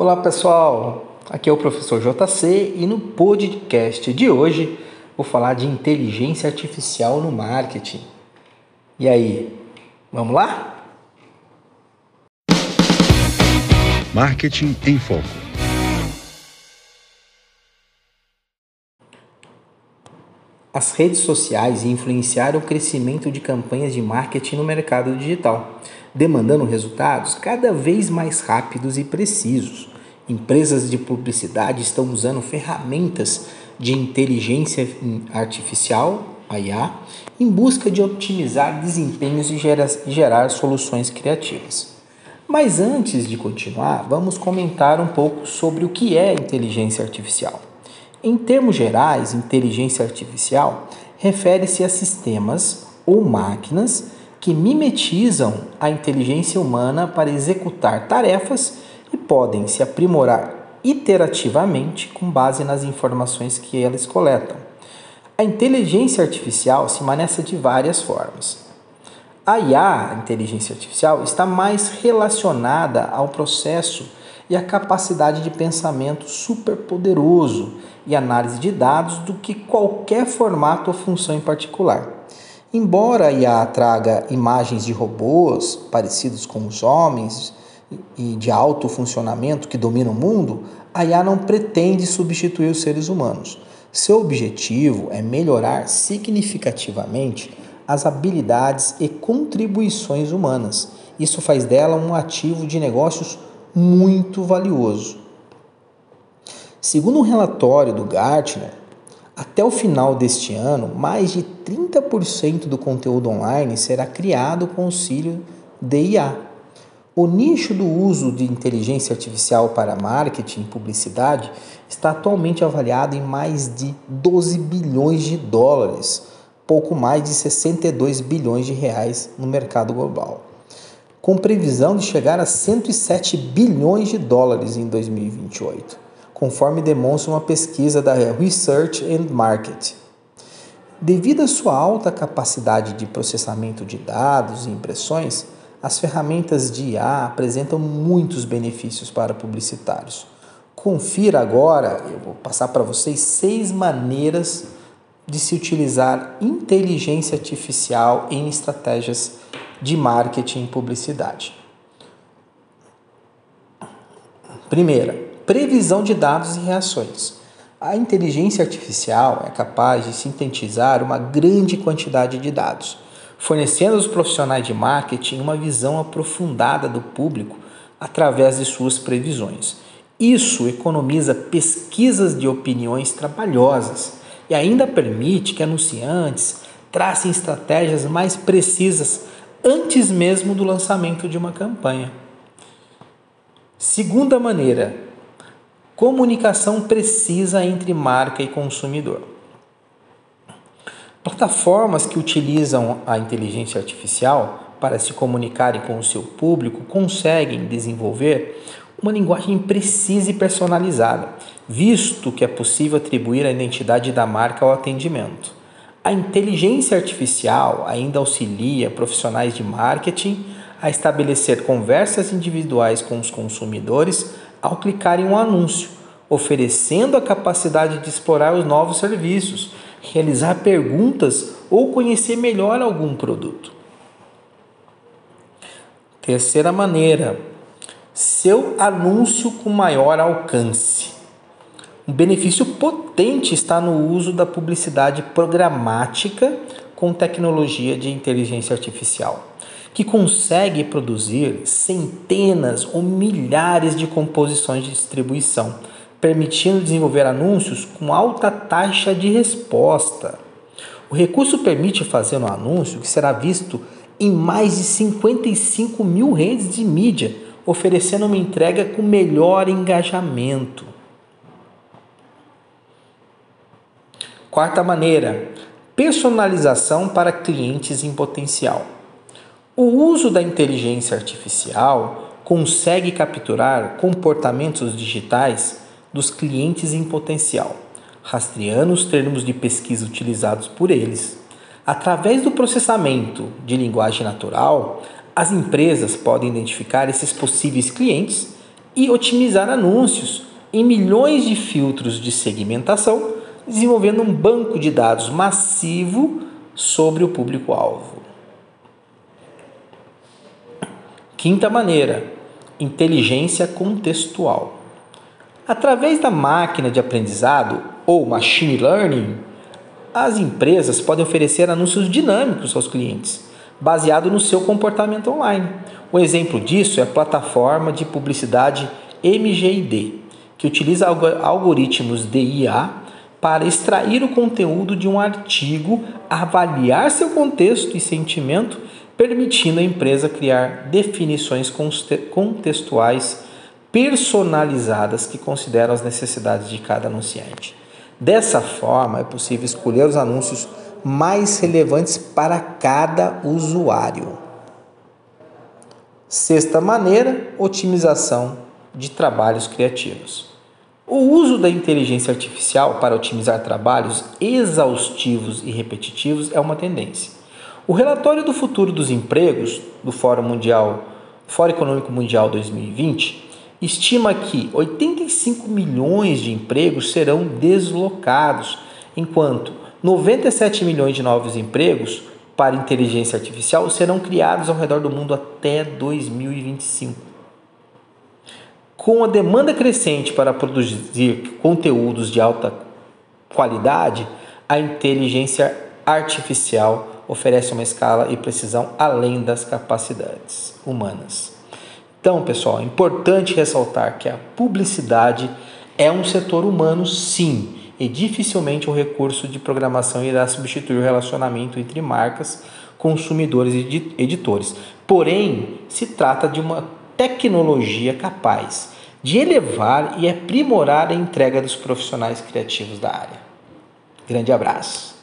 Olá pessoal, aqui é o professor JC e no podcast de hoje vou falar de inteligência artificial no marketing. E aí, vamos lá? Marketing em Foco. As redes sociais influenciaram o crescimento de campanhas de marketing no mercado digital demandando resultados cada vez mais rápidos e precisos. Empresas de publicidade estão usando ferramentas de inteligência artificial, IA, em busca de otimizar desempenhos e gerar, gerar soluções criativas. Mas antes de continuar, vamos comentar um pouco sobre o que é inteligência artificial. Em termos gerais, inteligência artificial refere-se a sistemas ou máquinas que mimetizam a inteligência humana para executar tarefas e podem se aprimorar iterativamente com base nas informações que elas coletam. A inteligência artificial se maneça de várias formas. A IA, a inteligência artificial, está mais relacionada ao processo e à capacidade de pensamento superpoderoso e análise de dados do que qualquer formato ou função em particular. Embora a IA traga imagens de robôs parecidos com os homens e de alto funcionamento que dominam o mundo, a IA não pretende substituir os seres humanos. Seu objetivo é melhorar significativamente as habilidades e contribuições humanas. Isso faz dela um ativo de negócios muito valioso. Segundo um relatório do Gartner, até o final deste ano, mais de 30% do conteúdo online será criado com auxílio de IA. O nicho do uso de inteligência artificial para marketing e publicidade está atualmente avaliado em mais de 12 bilhões de dólares, pouco mais de 62 bilhões de reais no mercado global, com previsão de chegar a 107 bilhões de dólares em 2028 conforme demonstra uma pesquisa da Research and Market. Devido à sua alta capacidade de processamento de dados e impressões, as ferramentas de IA apresentam muitos benefícios para publicitários. Confira agora, eu vou passar para vocês seis maneiras de se utilizar inteligência artificial em estratégias de marketing e publicidade. Primeira, previsão de dados e reações. A inteligência artificial é capaz de sintetizar uma grande quantidade de dados, fornecendo aos profissionais de marketing uma visão aprofundada do público através de suas previsões. Isso economiza pesquisas de opiniões trabalhosas e ainda permite que anunciantes tracem estratégias mais precisas antes mesmo do lançamento de uma campanha. Segunda maneira, comunicação precisa entre marca e consumidor. Plataformas que utilizam a inteligência artificial para se comunicarem com o seu público conseguem desenvolver uma linguagem precisa e personalizada, visto que é possível atribuir a identidade da marca ao atendimento. A inteligência artificial ainda auxilia profissionais de marketing a estabelecer conversas individuais com os consumidores ao clicar em um anúncio, oferecendo a capacidade de explorar os novos serviços, realizar perguntas ou conhecer melhor algum produto. Terceira maneira, seu anúncio com maior alcance. Um benefício potente está no uso da publicidade programática com tecnologia de inteligência artificial que consegue produzir centenas ou milhares de composições de distribuição, permitindo desenvolver anúncios com alta taxa de resposta. O recurso permite fazer um anúncio que será visto em mais de 55 mil redes de mídia, oferecendo uma entrega com melhor engajamento. Quarta maneira, personalização para clientes em potencial. O uso da inteligência artificial consegue capturar comportamentos digitais dos clientes em potencial, rastreando os termos de pesquisa utilizados por eles. Através do processamento de linguagem natural, as empresas podem identificar esses possíveis clientes e otimizar anúncios em milhões de filtros de segmentação, desenvolvendo um banco de dados massivo sobre o público-alvo. Quinta maneira, inteligência contextual. Através da máquina de aprendizado ou machine learning, as empresas podem oferecer anúncios dinâmicos aos clientes, baseado no seu comportamento online. Um exemplo disso é a plataforma de publicidade MGID, que utiliza algoritmos de IA para extrair o conteúdo de um artigo, avaliar seu contexto e sentimento, permitindo à empresa criar definições contextuais personalizadas que consideram as necessidades de cada anunciante. Dessa forma, é possível escolher os anúncios mais relevantes para cada usuário. Sexta maneira, otimização de trabalhos criativos. O uso da inteligência artificial para otimizar trabalhos exaustivos e repetitivos é uma tendência. O relatório do futuro dos empregos do Fórum Mundial, Fórum Econômico Mundial 2020 estima que 85 milhões de empregos serão deslocados, enquanto 97 milhões de novos empregos para inteligência artificial serão criados ao redor do mundo até 2025. Com a demanda crescente para produzir conteúdos de alta qualidade, a inteligência artificial oferece uma escala e precisão além das capacidades humanas. Então, pessoal, é importante ressaltar que a publicidade é um setor humano, sim, e dificilmente um recurso de programação irá substituir o relacionamento entre marcas, consumidores e editores. Porém, se trata de uma tecnologia capaz de elevar e aprimorar a entrega dos profissionais criativos da área. Grande abraço!